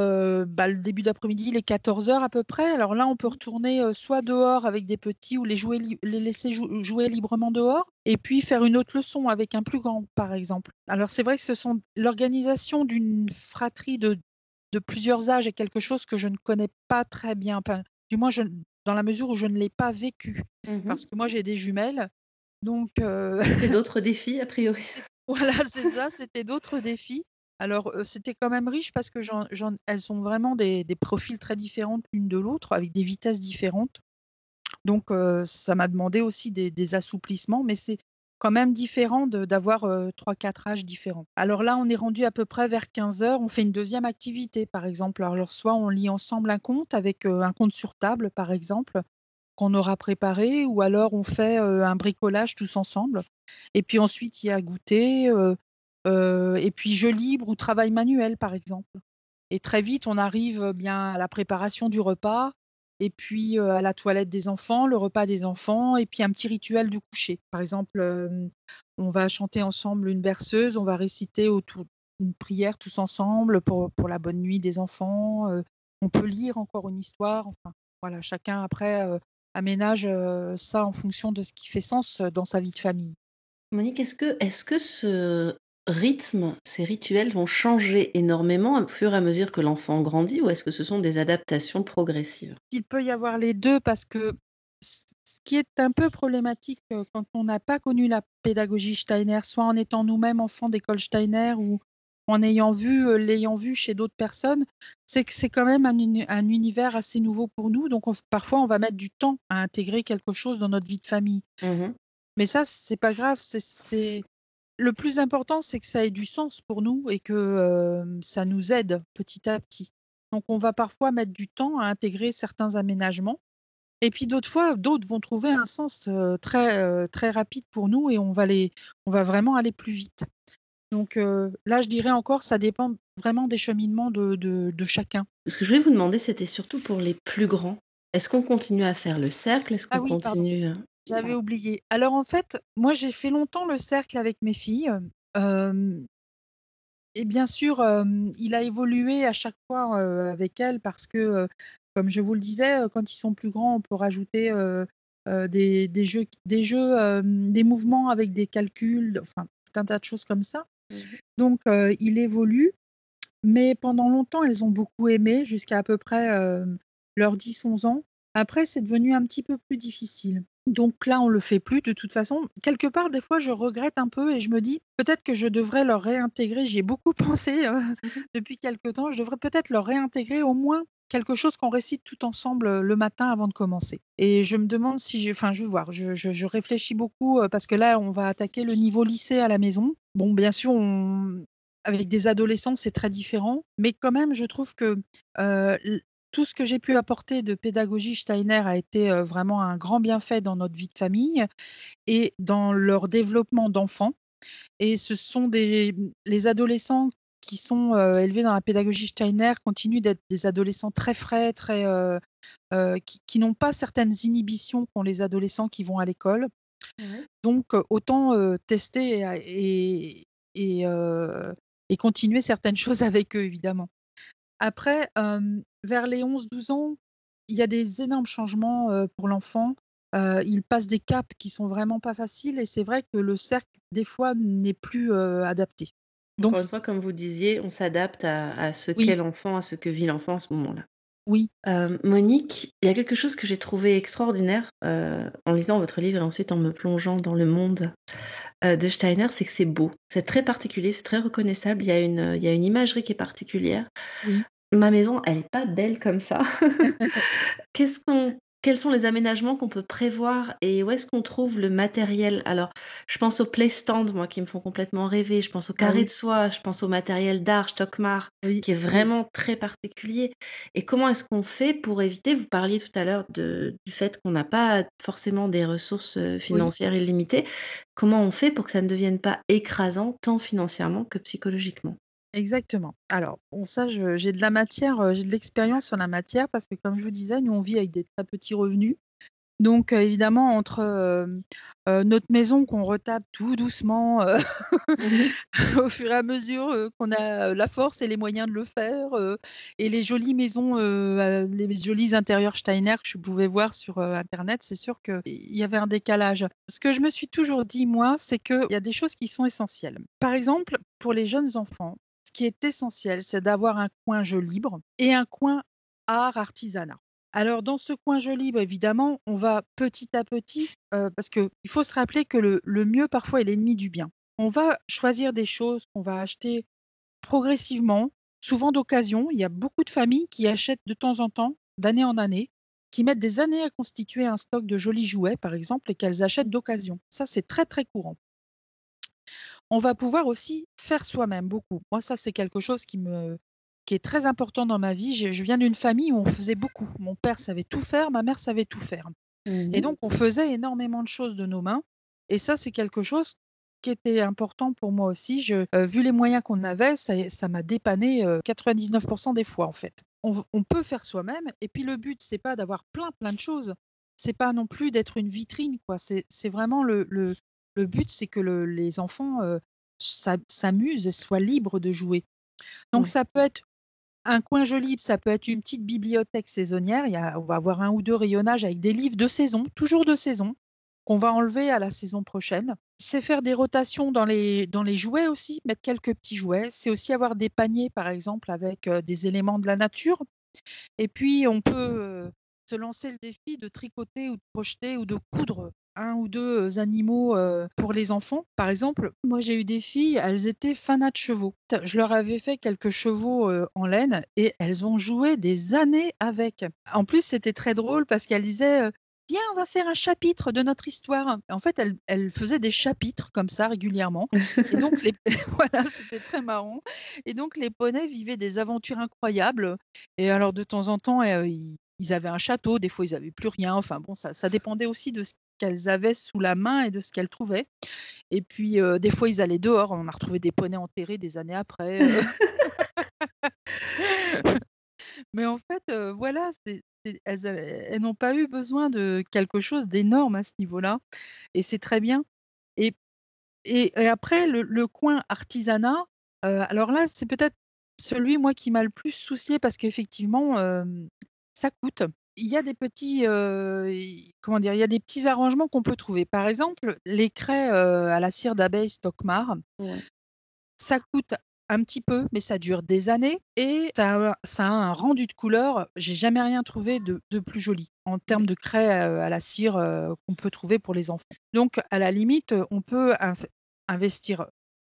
bah, le début d'après-midi, les 14 heures à peu près. Alors là, on peut retourner soit dehors avec des petits ou les, jouer les laisser jouer librement dehors, et puis faire une autre leçon avec un plus grand, par exemple. Alors c'est vrai que ce sont l'organisation d'une fratrie de, de plusieurs âges est quelque chose que je ne connais pas très bien. du moins, je, dans la mesure où je ne l'ai pas vécu. Mmh parce que moi, j'ai des jumelles. Donc. C'était d'autres [laughs] défis, a priori. Voilà, c'est ça, c'était d'autres défis. Alors, c'était quand même riche parce que elles ont vraiment des, profils très différents l'une de l'autre, avec des vitesses différentes. Donc, ça m'a demandé aussi des, assouplissements, mais c'est quand même différent d'avoir trois, quatre âges différents. Alors là, on est rendu à peu près vers 15 heures. On fait une deuxième activité, par exemple. Alors, soit on lit ensemble un conte avec un conte sur table, par exemple, qu'on aura préparé, ou alors on fait un bricolage tous ensemble. Et puis ensuite, il y a goûter, et puis jeu libre ou travail manuel, par exemple. Et très vite, on arrive bien à la préparation du repas, et puis à la toilette des enfants, le repas des enfants, et puis un petit rituel du coucher. Par exemple, on va chanter ensemble une berceuse, on va réciter autour une prière tous ensemble pour, pour la bonne nuit des enfants. on peut lire encore une histoire. Enfin, voilà, chacun après aménage ça en fonction de ce qui fait sens dans sa vie de famille. Monique, est-ce que, est-ce que ce rythme, ces rituels vont changer énormément au fur et à mesure que l'enfant grandit ou est-ce que ce sont des adaptations progressives? Il peut y avoir les deux parce que ce qui est un peu problématique quand on n'a pas connu la pédagogie Steiner, soit en étant nous-mêmes enfants d'école Steiner ou en ayant vu, l'ayant vu chez d'autres personnes, c'est que c'est quand même un, univers assez nouveau pour nous. Donc parfois, on va mettre du temps à intégrer quelque chose dans notre vie de famille. Mmh Mais ça, c'est pas grave. C'est le plus important, c'est que ça ait du sens pour nous et que ça nous aide petit à petit. Donc, on va parfois mettre du temps à intégrer certains aménagements. Et puis d'autres fois, d'autres vont trouver un sens très, très rapide pour nous et on va, les, on va vraiment aller plus vite. Donc là, je dirais encore, ça dépend vraiment des cheminements de, de, chacun. Ce que je voulais vous demander, c'était surtout pour les plus grands. Est-ce qu'on continue à faire le cercle? Est-ce qu'on ah continue j'avais oublié. Alors en fait, moi j'ai fait longtemps le cercle avec mes filles. et bien sûr, il a évolué à chaque fois avec elles parce que, comme je vous le disais, quand ils sont plus grands, on peut rajouter des, des, jeux, des, jeux des mouvements avec des calculs, enfin tout un tas de choses comme ça. Mmh Donc il évolue, mais pendant longtemps, elles ont beaucoup aimé jusqu'à à peu près leurs 10-11 ans. Après, c'est devenu un petit peu plus difficile. Donc là, on le fait plus de toute façon. Quelque part, des fois, je regrette un peu et je me dis peut-être que je devrais leur réintégrer. J'y ai beaucoup [laughs] pensé euh, mmh depuis quelque temps. Je devrais peut-être leur réintégrer au moins quelque chose qu'on récite tout ensemble euh, le matin avant de commencer. Et je me demande si je, enfin, je vais voir. Je, réfléchis beaucoup euh, parce que là, on va attaquer le niveau lycée à la maison. Bon, bien sûr, avec des adolescents, c'est très différent, mais quand même, je trouve que tout ce que j'ai pu apporter de pédagogie Steiner a été vraiment un grand bienfait dans notre vie de famille et dans leur développement d'enfants. Et ce sont des, les adolescents qui sont élevés dans la pédagogie Steiner continuent d'être des adolescents très frais, très, qui, n'ont pas certaines inhibitions qu'ont les adolescents qui vont à l'école. Donc, autant tester et, et, et, continuer certaines [laughs] choses avec eux, évidemment. Après, vers les 11-12 ans, il y a des énormes changements pour l'enfant. il passe des caps qui sont vraiment pas faciles et c'est vrai que le cercle, des fois, n'est plus adapté. Donc, Encore une fois, comme vous disiez, on s'adapte à, ce qu'est l'enfant, à ce que vit l'enfant à ce moment-là. Oui. Euh, Monique, il y a quelque chose que j'ai trouvé extraordinaire euh, en lisant votre livre et ensuite en me plongeant dans le monde euh, de Steiner, c'est que c'est beau. C'est très particulier, c'est très reconnaissable. Il y a une, il y a une imagerie qui est particulière. Oui. Ma maison, elle n'est pas belle comme ça. [laughs] [laughs] Qu'est-ce qu'on quels sont les aménagements qu'on peut prévoir et où est-ce qu'on trouve le matériel? Alors, je pense aux play stand, moi, qui me font complètement rêver. Je pense au Ah carré oui. de soie, je pense au matériel d'art, Stockmar, Oui, qui est vraiment très particulier. Et comment est-ce qu'on fait pour éviter vous parliez tout à l'heure du fait qu'on n'a pas forcément des ressources, Oui. financières illimitées. Comment on fait pour que ça ne devienne pas écrasant, tant financièrement que psychologiquement? Exactement. Alors, bon ça j'ai de la matière, heu, j'ai de l'expérience sur la matière parce que comme je vous disais, nous on vit avec des très petits revenus. Donc, heu, évidemment entre, heu, notre maison qu'on retape tout doucement, Mmh [laughs] au fur et à mesure, qu'on a, la force et les moyens de le faire, et les jolies maisons, les jolis intérieurs Steiner que je pouvais voir sur, internet, c'est sûr qu'il y avait un décalage. Ce que je me suis toujours dit moi, c'est qu'il y a des choses qui sont essentielles. Par exemple, pour les jeunes enfants, ce qui est essentiel, c'est d'avoir un coin jeu libre et un coin art, artisanat. Alors dans ce coin jeu libre, évidemment, on va petit à petit, heu, parce qu'il faut se rappeler que le le mieux parfois est l'ennemi du bien. On va choisir des choses qu'on va acheter progressivement, souvent d'occasion. Il y a beaucoup de familles qui achètent de temps en temps, d'année en année, qui mettent des années à constituer un stock de jolis jouets, par exemple, et qu'elles achètent d'occasion. Ça, c'est très, très courant. On va pouvoir aussi faire soi-même beaucoup. Moi, ça, c'est quelque chose qui me qui est très important dans ma vie. Je je viens d'une famille où on faisait beaucoup. Mon père savait tout faire, ma mère savait tout faire Mmh et mh. donc on faisait énormément de choses de nos mains et ça, c'est quelque chose qui était important pour moi aussi. Je heu, vu les moyens qu'on avait, ça m'a dépannée, heu, 99% des fois, en fait. On peut faire soi-même et puis le but, c'est pas d'avoir plein, plein de choses. C'est pas non plus d'être une vitrine, quoi. C'est c'est vraiment le le le but, c'est que le les enfants, s'a s'amusent et soient libres de jouer. Donc ça peut être un coin jeu libre, ça peut être une petite bibliothèque saisonnière. Il y a on va avoir 1 ou 2 rayonnages avec des livres de saison, toujours de saison, qu'on va enlever à la saison prochaine. C'est faire des rotations dans les dans les jouets aussi, mettre quelques petits jouets. C'est aussi avoir des paniers, par exemple, avec, heu, des éléments de la nature et puis on peut, heu, se lancer le défi de tricoter ou de crocheter ou de coudre 1 ou 2 animaux, heu, pour les enfants. Par exemple, moi j'ai eu des filles, elles étaient fanats de chevaux. Je leur avais fait quelques chevaux, heu, en laine et elles ont joué des années avec. En plus, c'était très drôle parce qu'elles disaient, «Viens, on va faire un chapitre de notre histoire». En fait, elles elles faisaient des chapitres comme ça régulièrement et donc les [laughs] [laughs] voilà, c'était très marrant et donc les poneys vivaient des aventures incroyables et alors de temps en temps, ils ils avaient un château, des fois ils avaient plus rien, enfin bon, ça ça dépendait aussi de ce qu'elles avaient sous la main et de ce qu'elles trouvaient. Et puis, heu, des fois ils allaient dehors, on a retrouvé des poneys enterrés des années après, heu [laughs] mais en fait, heu, voilà, c'est c'est elles n'ont pas eu besoin de quelque chose d'énorme à ce niveau-là. Et c'est très bien. Et et et après le le coin artisanat, alors là, c'est peut-être celui, moi, qui m'a le plus souciée parce qu'effectivement, ça coûte. Il y a des petits, heu, i comment dire? Il y a des petits arrangements qu'on peut trouver. Par exemple, les craies, heu, à la cire d'abeille Stockmar Ouais. ça coûte un petit peu, mais ça dure des années et ça a ça a un rendu de couleur. J'ai jamais rien trouvé de de plus joli en termes de craie, heu, à la cire, qu'on peut trouver pour les enfants. Donc à la limite, on peut inv investir,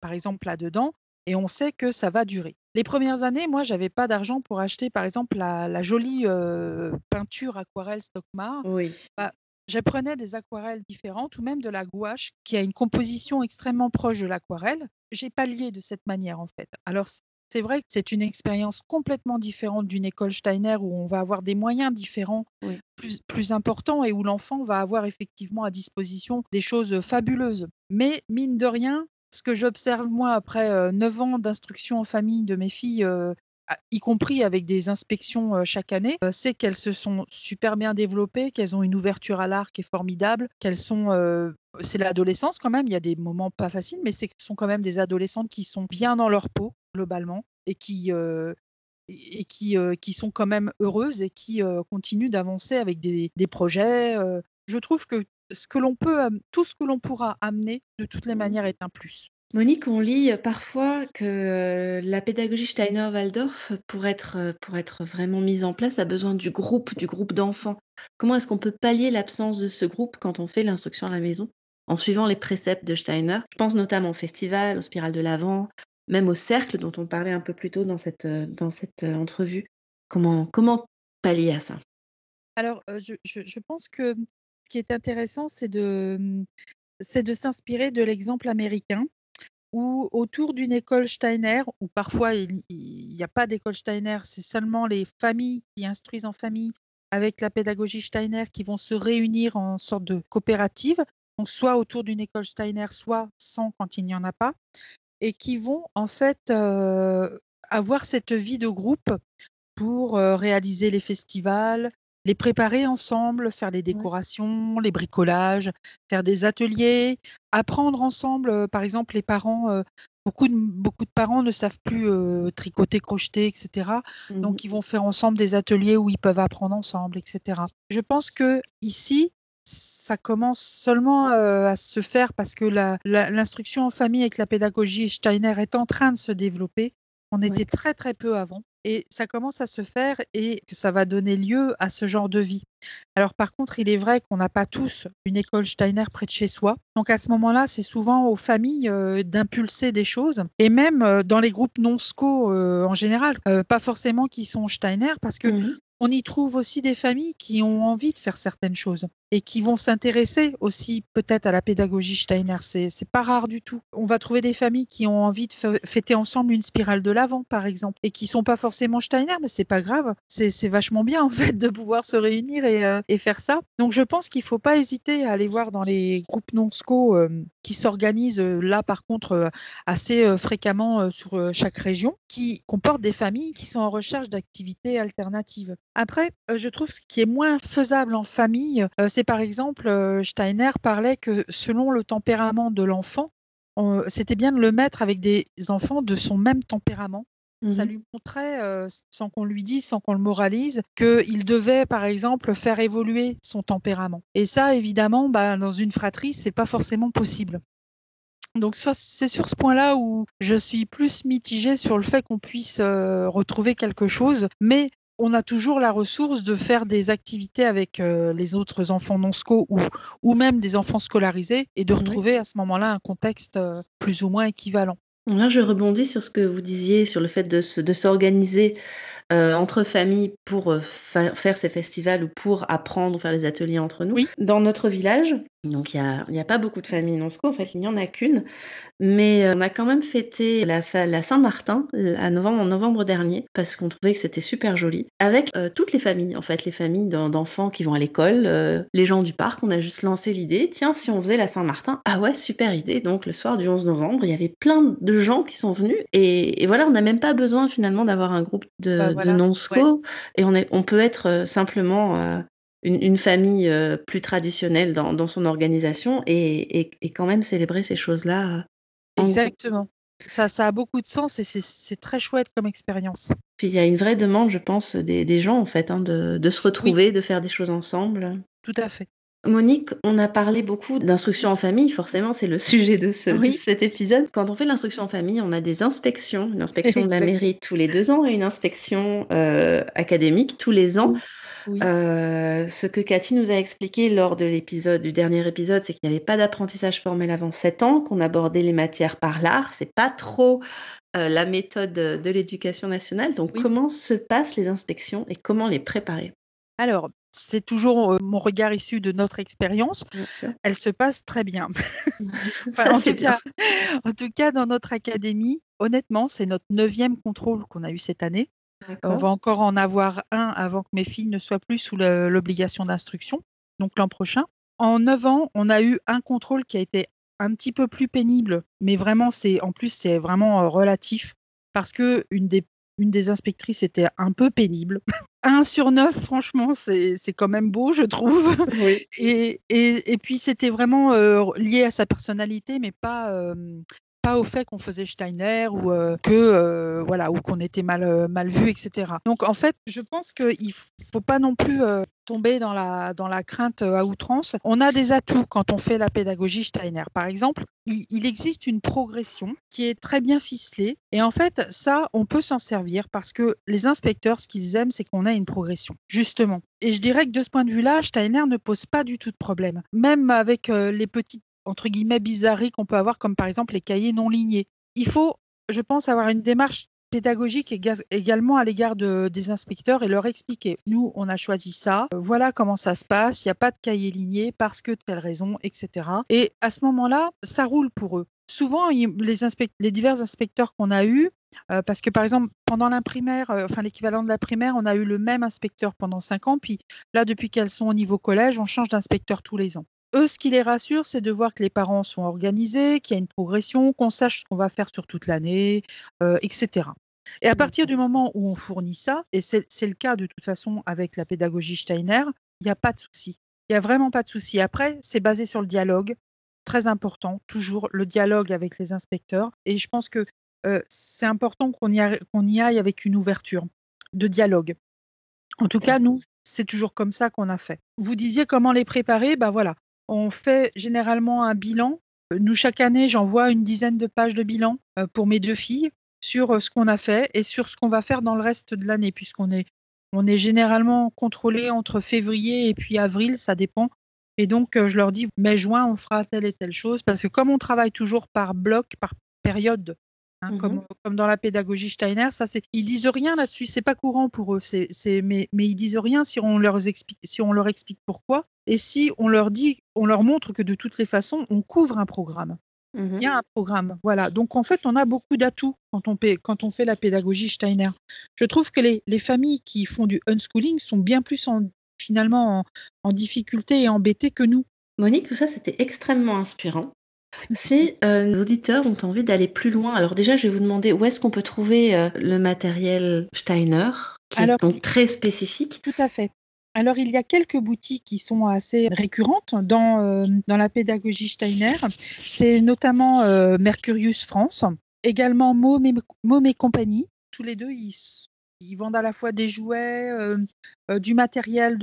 par exemple, là-dedans et on sait que ça va durer. Les 1res années, moi, j'avais pas d'argent pour acheter, par exemple, la la jolie, heu, peinture aquarelle Stockmar. Oui. Bah, je prenais des aquarelles différentes ou même de la gouache qui a une composition extrêmement proche de l'aquarelle. J'ai pallié de cette manière, en fait. Alors c'est vrai que c'est une expérience complètement différente d'une école Steiner où on va avoir des moyens différents, Oui. plus plus importants et où l'enfant va avoir effectivement à disposition des choses fabuleuses. Mais mine de rien, ce que j'observe moi après, heu, 9 ans d'instruction en famille de mes filles, heu, a y compris avec des inspections, chaque année, c'est qu'elles se sont super bien développées, qu'elles ont une ouverture à l'art qui est formidable, qu'elles sont, c'est l'adolescence quand même, il y a des moments pas faciles, mais ce sont quand même des adolescentes qui sont bien dans leur peau, globalement et qui, et qui, qui sont quand même heureuses et qui, continuent d'avancer avec des des projets. Je trouve que ce que l'on peut tout ce que l'on pourra amener, de toutes les Mmh. manières, est un plus. Monique, on lit parfois que la pédagogie Steiner-Waldorf, pour être, pour être vraiment mise en place, a besoin du groupe, du groupe d'enfants. Comment est-ce qu'on peut pallier l'absence de ce groupe quand on fait l'instruction à la maison en suivant les préceptes de Steiner? Je pense notamment au festival, au spirale de l'Avent, même au cercle dont on parlait un peu plus tôt dans cette, dans cette entrevue. Comment, comment pallier à ça? Alors, je, je, pense que ce qui est intéressant, c'est de, c'est de s'inspirer de l'exemple américain où autour d'une école Steiner, où parfois il n'y a pas d'école Steiner, c'est seulement les familles qui instruisent en famille avec la pédagogie Steiner qui vont se réunir en sorte de coopérative, donc soit autour d'une école Steiner, soit sans quand il n'y en a pas, et qui vont en fait euh, avoir cette vie de groupe pour euh, réaliser les festivals, les préparer ensemble, faire les décorations, les bricolages, faire des ateliers, apprendre ensemble. Par exemple, les parents, beaucoup, de, beaucoup de parents ne savent plus euh, tricoter, crocheter, etc. Mmh Donc, ils vont faire ensemble des ateliers où ils peuvent apprendre ensemble, etc. Je pense que ici, ça commence seulement à se faire parce que l'instruction en famille avec la pédagogie Steiner est en train de se développer. On était très très peu avant et ça commence à se faire et que ça va donner lieu à ce genre de vie. Alors par contre, il est vrai qu'on n'a pas tous une école Steiner près de chez soi. Donc à ce moment-là, c'est souvent aux familles euh, d'impulser des choses et même euh, dans les groupes non SCO euh, en général, pas forcément qui sont Steiner parce que mmh on y trouve aussi des familles qui ont envie de faire certaines choses et qui vont s'intéresser aussi peut-être à la pédagogie Steiner. C'est, c'est pas rare du tout. On va trouver des familles qui ont envie de fêter ensemble une spirale de l'avant, par exemple, et qui sont pas forcément Steiner, mais c'est pas grave. C'est, vachement bien en fait de pouvoir se réunir et, euh, et, faire ça. Donc je pense qu'il faut pas hésiter à aller voir dans les groupes non SCO euh, qui s'organisent euh, là par contre assez fréquemment sur chaque région, qui comportent des familles qui sont en recherche d'activités alternatives. Après, je trouve ce qui est moins faisable en famille, c'est par exemple, Steiner parlait que selon le tempérament de l'enfant, c'était bien de le mettre avec des enfants de son même tempérament. Ça mmh lui montrait, sans qu'on lui dise, sans qu'on le moralise, qu'il devait, par exemple, faire évoluer son tempérament. Et ça, évidemment, bah, dans une fratrie, c'est pas forcément possible. Donc c'est sur ce point-là où je suis plus mitigée sur le fait qu'on puisse retrouver quelque chose, mais on a toujours la ressource de faire des activités avec euh, les autres enfants non sco ou, ou même des enfants scolarisés et de retrouver à ce moment-là un contexte euh, plus ou moins équivalent. Là, je rebondis sur ce que vous disiez, sur le fait de, s'organiser euh, entre familles pour faire ces festivals ou pour apprendre ou faire les ateliers entre nous. Dans notre village, donc il n'y a, pas beaucoup de familles non en fait il n'y en a qu'une, mais euh, on a quand même fêté la, la Saint-Martin à novembre, en novembre dernier parce qu'on trouvait que c'était super joli, avec euh, toutes les familles en fait, les familles d'enfants qui vont à l'école, euh, les gens du parc, on a juste lancé l'idée, tiens si on faisait la Saint-Martin, ah ouais super idée, donc le soir du 11 novembre il y avait plein de gens qui sont venus et, voilà on n'a même pas besoin finalement d'avoir un groupe de, bah, non-sco. Et on, est, on peut être simplement une, famille euh, plus traditionnelle dans, son organisation et, quand même célébrer ces choses-là. Euh, Exactement. Ça, ça a beaucoup de sens et c'est très chouette comme expérience. Puis il y a une vraie demande, je pense, des, gens en fait, hein, de, se retrouver, de faire des choses ensemble. Tout à fait. Monique, on a parlé beaucoup d'instruction en famille, forcément c'est le [laughs] sujet de, cet épisode. Quand on fait l'instruction en famille, on a des inspections, une inspection de la mairie tous les deux ans et une inspection euh, académique tous les ans. Euh, ce que Cathy nous a expliqué lors de l'épisode, du dernier épisode, c'est qu'il n'y avait pas d'apprentissage formel avant 7 ans, qu'on abordait les matières par l'art. C'est pas trop euh, la méthode de l'éducation nationale. Donc, comment se passent les inspections et comment les préparer? Alors, c'est toujours euh, mon regard issu de notre expérience. Elle se passe très bien. [laughs] [laughs] en, tout cas, en tout cas, dans notre académie, honnêtement, c'est notre neuvième contrôle qu'on a eu cette année. On va encore en avoir un avant que mes filles ne soient plus sous l'obligation d'instruction, donc l'an prochain. En neuf ans, on a eu un contrôle qui a été un petit peu plus pénible, mais vraiment, c'est en plus, c'est vraiment euh, relatif parce que une des, une des inspectrices était un peu pénible. [laughs] un sur neuf, franchement, c'est quand même beau, je trouve. Et, et, et, puis, c'était vraiment euh, lié à sa personnalité, mais pas, euh, au fait qu'on faisait Steiner ou que voilà ou qu'on était mal mal vu, etc. Donc en fait, je pense qu'il faut pas non plus tomber dans la, dans la crainte à outrance. On a des atouts quand on fait la pédagogie Steiner. Par exemple, il, existe une progression qui est très bien ficelée. Et en fait, ça, on peut s'en servir parce que les inspecteurs, ce qu'ils aiment, c'est qu'on a une progression, justement. Et je dirais que de ce point de vue-là, Steiner ne pose pas du tout de problème. Même avec les petites, entre guillemets, bizarreries qu'on peut avoir, comme par exemple les cahiers non lignés. Il faut, je pense, avoir une démarche pédagogique également à l'égard des inspecteurs et leur expliquer. Nous, on a choisi ça, euh, voilà comment ça se passe, il n'y a pas de cahier ligné parce que telle raison, etc. Et à ce moment-là, ça roule pour eux. Souvent, les, divers inspecteurs qu'on a eus, euh, parce que par exemple, pendant l'imprimaire, euh, enfin l'équivalent de la primaire, on a eu le même inspecteur pendant cinq ans, puis là, depuis qu'elles sont au niveau collège, on change d'inspecteur tous les ans. Eux, ce qui les rassure, c'est de voir que les parents sont organisés, qu'il y a une progression, qu'on sache ce qu'on va faire sur toute l'année, euh, etc. Et à partir du moment où on fournit ça, et c'est le cas de toute façon avec la pédagogie Steiner, il n'y a pas de souci. Il n'y a vraiment pas de souci. Après, c'est basé sur le dialogue, très important, toujours le dialogue avec les inspecteurs. Et je pense que euh, c'est important qu'on y, y, aille avec une ouverture de dialogue. En tout cas, nous, c'est toujours comme ça qu'on a fait. Vous disiez comment les préparer, ben voilà, on fait généralement un bilan. Nous, chaque année, j'envoie une dizaine de pages de bilan euh, pour mes deux filles sur euh, ce qu'on a fait et sur ce qu'on va faire dans le reste de l'année, puisqu'on est, généralement contrôlé entre février et puis avril, ça dépend. Et donc, euh, je leur dis, mai-juin, on fera telle et telle chose, parce que comme on travaille toujours par bloc, par période Hein, mmh comme, dans la pédagogie Steiner, ça c'est, ils disent rien là-dessus, c'est pas courant pour eux, c'est, mais, mais ils disent rien si on leur explique, si on leur explique pourquoi, et si on leur dit, on leur montre que de toutes les façons, on couvre un programme. Mmh Il y a un programme, voilà. Donc en fait, on a beaucoup d'atouts quand on, quand on fait la pédagogie Steiner. Je trouve que les, les familles qui font du unschooling sont bien plus en, finalement en, en difficulté et embêtées que nous. Monique, tout ça, c'était extrêmement inspirant. Si euh, nos auditeurs ont envie d'aller plus loin, alors déjà, je vais vous demander où est-ce qu'on peut trouver euh, le matériel Steiner, qui est donc très spécifique. Tout à fait. Alors, il y a quelques boutiques qui sont assez récurrentes dans, euh, dans la pédagogie Steiner. C'est notamment Mercurius France, également Môme et, compagnie. Tous les deux, ils ils vendent à la fois des jouets, euh, euh, du matériel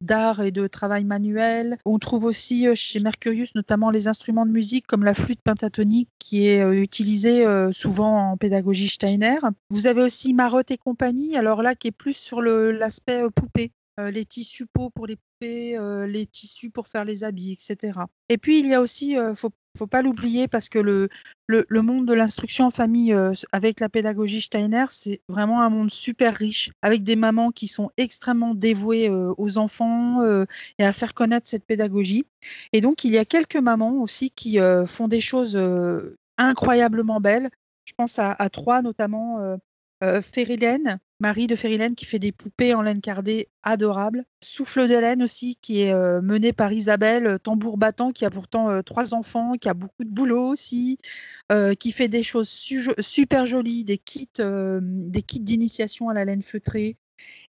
d'art et de travail manuel. On trouve aussi euh, chez Mercurius notamment les instruments de musique comme la flûte pentatonique qui est utilisée souvent en pédagogie Steiner. Vous avez aussi Marotte et compagnie, alors là qui est plus sur l'aspect poupée. les tissus peau pour les les tissus pour faire les habits, etc. Et puis il y a aussi, faut faut pas l'oublier parce que le, le, monde de l'instruction en famille euh, avec la pédagogie Steiner, c'est vraiment un monde super riche avec des mamans qui sont extrêmement dévouées euh, aux enfants euh, et à faire connaître cette pédagogie. Et donc, il y a quelques mamans aussi qui font des choses incroyablement belles. Je pense à, à trois notamment. Euh, Marie de Férilène qui fait des poupées en laine cardée adorables. Souffle de laine aussi qui est euh, menée par Isabelle, euh, tambour battant qui a pourtant euh, trois enfants, qui a beaucoup de boulot aussi, qui fait des choses super jolies, des kits, des kits d'initiation à la laine feutrée.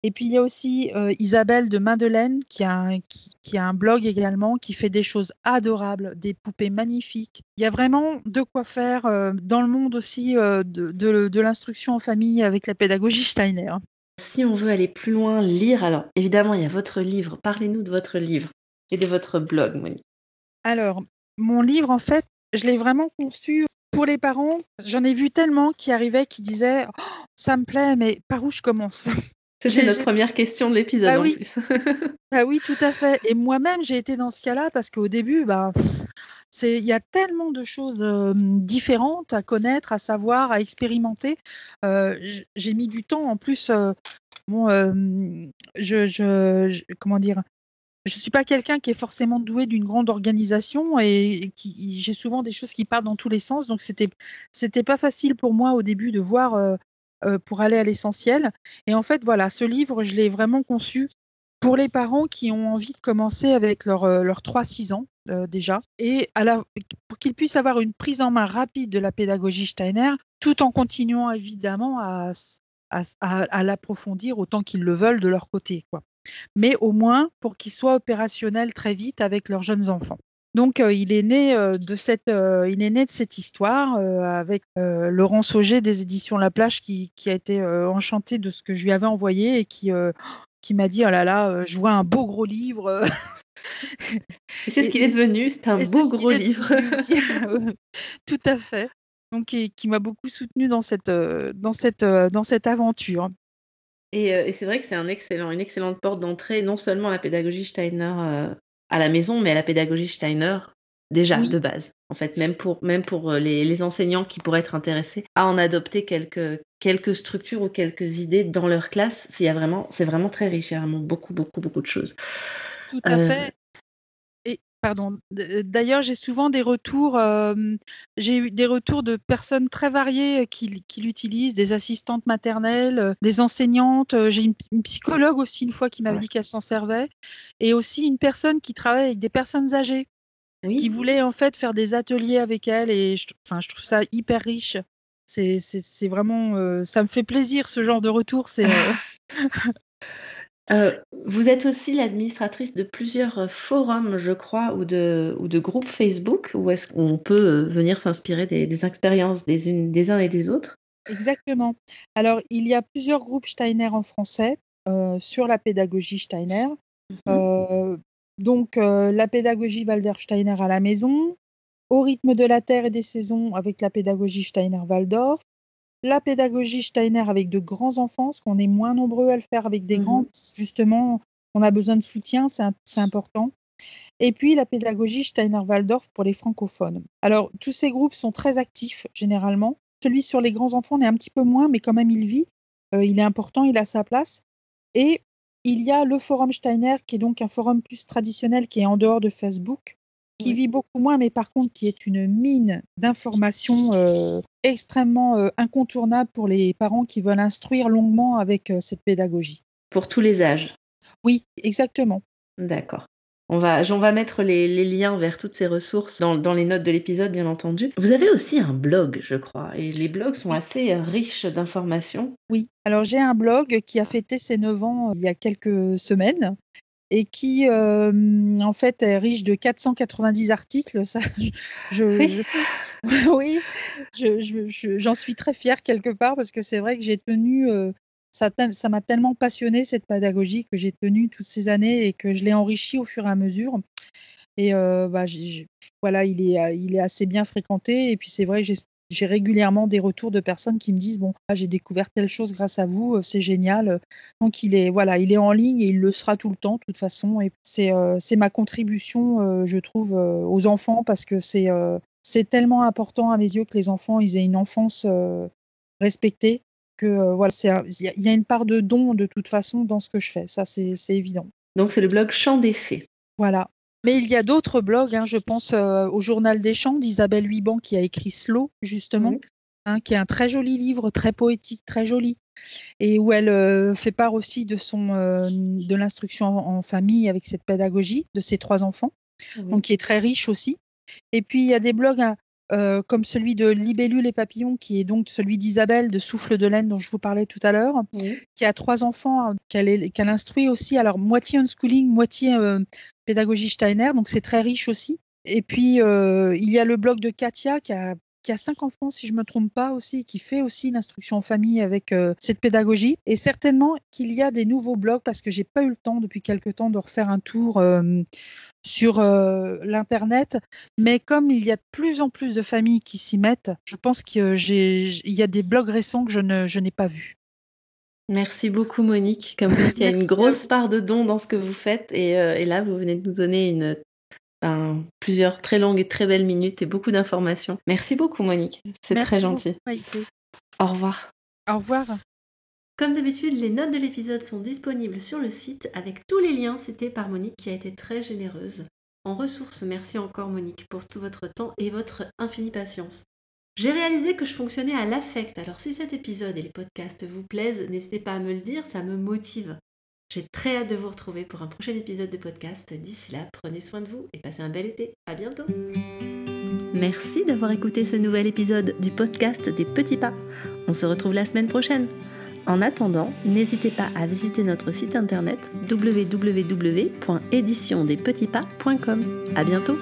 Et puis il y a aussi euh, Isabelle de Madeleine qui a, un, qui, a un blog également qui fait des choses adorables, des poupées magnifiques. Il y a vraiment de quoi faire euh, dans le monde aussi euh, de, de, l'instruction en famille avec la pédagogie Steiner. Si on veut aller plus loin, lire, alors évidemment il y a votre livre. Parlez-nous de votre livre et de votre blog, Monique. Alors, mon livre, en fait, je l'ai vraiment conçu pour les parents. J'en ai vu tellement qui arrivaient, qui disaient oh, Ça me plaît, mais par où je commence? C'était notre première question de l'épisode bah en oui. plus. [laughs] ah oui, tout à fait. Et moi-même, j'ai été dans ce cas-là parce qu'au début, bah, il y a tellement de choses différentes à connaître, à savoir, à expérimenter. j'ai mis du temps. En plus, bon, je, je, comment dire, je suis pas quelqu'un qui est forcément doué d'une grande organisation et, qui j'ai souvent des choses qui partent dans tous les sens. Donc c'était c'était pas facile pour moi au début de voir euh, pour aller à l'essentiel. Et en fait, voilà, ce livre, je l'ai vraiment conçu pour les parents qui ont envie de commencer avec leurs leur 3-6 ans euh, déjà, et pour qu'ils puissent avoir une prise en main rapide de la pédagogie Steiner, tout en continuant évidemment à, à, à, l'approfondir autant qu'ils le veulent de leur côté. Quoi. Mais au moins pour qu'ils soient opérationnels très vite avec leurs jeunes enfants. Donc, il est né de cette, il est né de cette histoire avec Laurence Auger des éditions La Plage qui, qui a été enchanté de ce que je lui avais envoyé et qui, qui m'a dit oh là là, je vois un beau gros livre. c'est ce qu'il est devenu, c'est un beau gros livre. [laughs] Tout à fait. Donc, qui, qui m'a beaucoup soutenu dans cette, dans cette, dans cette aventure. Et, et c'est vrai que c'est un excellent, une excellente porte d'entrée, non seulement à la pédagogie Steiner à la maison, mais à la pédagogie Steiner déjà de base. En fait, même pour, même pour euh, les, enseignants qui pourraient être intéressés à en adopter quelques, quelques structures ou quelques idées dans leur classe, c'est vraiment, vraiment très riche, il y a vraiment beaucoup, beaucoup, beaucoup de choses. Tout à euh, fait. Pardon. D'ailleurs, j'ai souvent des retours. j'ai eu des retours de personnes très variées qui, l'utilisent, des assistantes maternelles, des enseignantes. J'ai une, psychologue aussi une fois qui m'avait dit qu'elle s'en servait, et aussi une personne qui travaille avec des personnes âgées, qui voulait en fait faire des ateliers avec elle. Et je, enfin, je trouve ça hyper riche. C'est vraiment, ça me fait plaisir ce genre de retour. C'est Euh, [laughs] [laughs] vous êtes aussi l'administratrice de plusieurs euh, forums, je crois, ou de, ou de groupes Facebook, où est-ce qu'on peut euh, venir s'inspirer des, expériences des, unes, des uns et des autres? Exactement. Alors, il y a plusieurs groupes Steiner en français sur la pédagogie Steiner. Mhm. donc, la pédagogie Walder Steiner à la maison, au rythme de la terre et des saisons avec la pédagogie Steiner Waldorf, la pédagogie Steiner avec de grands enfants, parce qu'on est moins nombreux à le faire avec des mmh grands, justement, on a besoin de soutien, c'est important. Et puis la pédagogie Steiner-Waldorf pour les francophones. Alors, tous ces groupes sont très actifs généralement. Celui sur les grands enfants, on est un petit peu moins, mais quand même, il vit. Euh, il est important, il a sa place. Et il y a le forum Steiner, qui est donc un forum plus traditionnel, qui est en dehors de Facebook, qui vit beaucoup moins, mais par contre qui est une mine d'informations euh, extrêmement euh, incontournable pour les parents qui veulent instruire longuement avec euh, cette pédagogie. Pour tous les âges Oui, exactement. D'accord. On va, on va mettre les, liens vers toutes ces ressources dans, dans les notes de l'épisode, bien entendu. Vous avez aussi un blog, je crois, et les blogs sont assez riches d'informations. Oui, alors j'ai un blog qui a fêté ses 9 ans il y a quelques semaines et qui en fait est riche de 490 articles. Ça, [laughs] je, oui, [laughs] j'en suis très fière quelque part parce que c'est vrai que j'ai tenu, ça, ça m'a tellement passionné cette pédagogie que j'ai tenu toutes ces années et que je l'ai enrichi au fur et à mesure. Et bah, voilà, il est, il est assez bien fréquenté. Et puis c'est vrai, j'ai j'ai régulièrement des retours de personnes qui me disent bon ah, j'ai découvert telle chose grâce à vous euh, c'est génial. Donc il est voilà il est en ligne et il le sera tout le temps de toute façon. Et c'est euh, c'est ma contribution euh, je trouve aux enfants parce que c'est c'est tellement important à mes yeux que les enfants ils aient une enfance respectée que voilà il y, a une part de don de toute façon dans ce que je fais. Ça c'est évident. Donc c'est le blog Champ des Fées voilà mais il y a d'autres blogs, hein, je pense euh, au Journal des Champs d'Isabelle Huiban qui a écrit Slow, justement, hein, qui est un très joli livre, très poétique, très joli, et où elle euh, fait part aussi de, son, euh, de l'instruction en, famille avec cette pédagogie de ses trois enfants, donc qui est très riche aussi. Et puis il y a des blogs hein, comme celui de Libellule et Papillons, qui est donc celui d'Isabelle de Souffle de laine dont je vous parlais tout à l'heure, qui a trois enfants, qu'elle instruit aussi, alors moitié unschooling, moitié pédagogie Steiner, donc c'est très riche aussi. Et puis, euh, il y a le blog de Katia qui a qui cinq enfants, si je me trompe pas aussi, qui fait aussi l'instruction en famille avec cette pédagogie. Et certainement qu'il y a des nouveaux blogs parce que j'ai pas eu le temps depuis quelque temps de refaire un tour sur l'internet. Mais comme il y a de plus en plus de familles qui s'y mettent, je pense qu'il y a des blogs récents que je n'ai pas vus. Merci beaucoup Monique. Comme vous dites, il y a une grosse part de dons dans ce que vous faites et, et là vous venez de nous donner une plusieurs très longues et très belles minutes et beaucoup d'informations. Merci beaucoup Monique, c'est très gentil. Au revoir. Au revoir. Comme d'habitude, les notes de l'épisode sont disponibles sur le site avec tous les liens cités par Monique qui a été très généreuse. En ressources, merci encore Monique pour tout votre temps et votre infinie patience. J'ai réalisé que je fonctionnais à l'affect, alors si cet épisode et les podcasts vous plaisent, n'hésitez pas à me le dire, ça me motive. J'ai très hâte de vous retrouver pour un prochain épisode de podcast. D'ici là, prenez soin de vous et passez un bel été. À bientôt. Merci d'avoir écouté ce nouvel épisode du podcast des petits pas. On se retrouve la semaine prochaine. En attendant, n'hésitez pas à visiter notre site internet www.éditiondespetitspas.com. À bientôt.